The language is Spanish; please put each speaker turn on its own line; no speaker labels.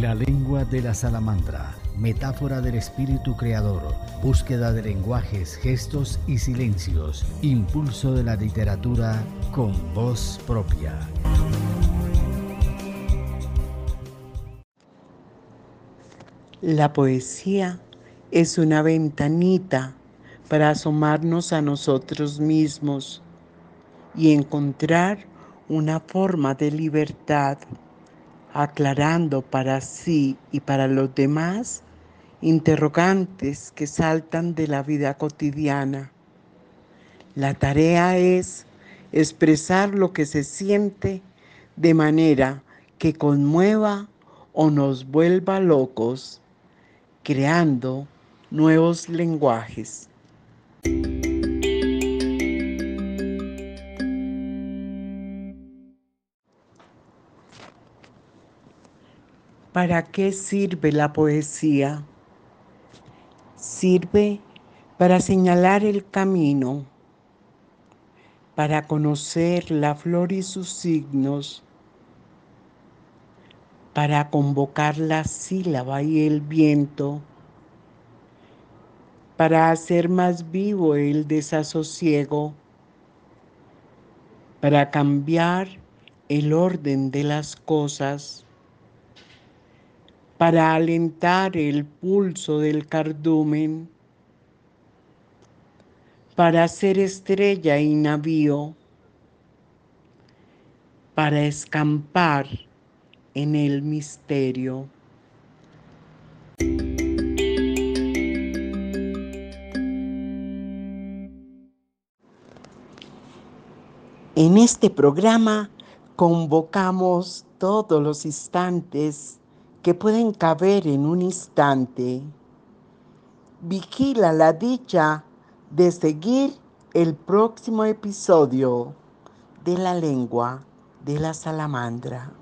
La lengua de la salamandra, metáfora del espíritu creador, búsqueda de lenguajes, gestos y silencios, impulso de la literatura con voz propia.
La poesía es una ventanita para asomarnos a nosotros mismos y encontrar una forma de libertad, aclarando para sí y para los demás interrogantes que saltan de la vida cotidiana. La tarea es expresar lo que se siente de manera que conmueva o nos vuelva locos, creando nuevos lenguajes. ¿Para qué sirve la poesía? Sirve para señalar el camino, para conocer la flor y sus signos, para convocar la sílaba y el viento, para hacer más vivo el desasosiego, para cambiar el orden de las cosas para alentar el pulso del cardumen, para ser estrella y navío, para escampar en el misterio. En este programa convocamos todos los instantes que pueden caber en un instante. Vigila la dicha de seguir el próximo episodio de la lengua de la salamandra.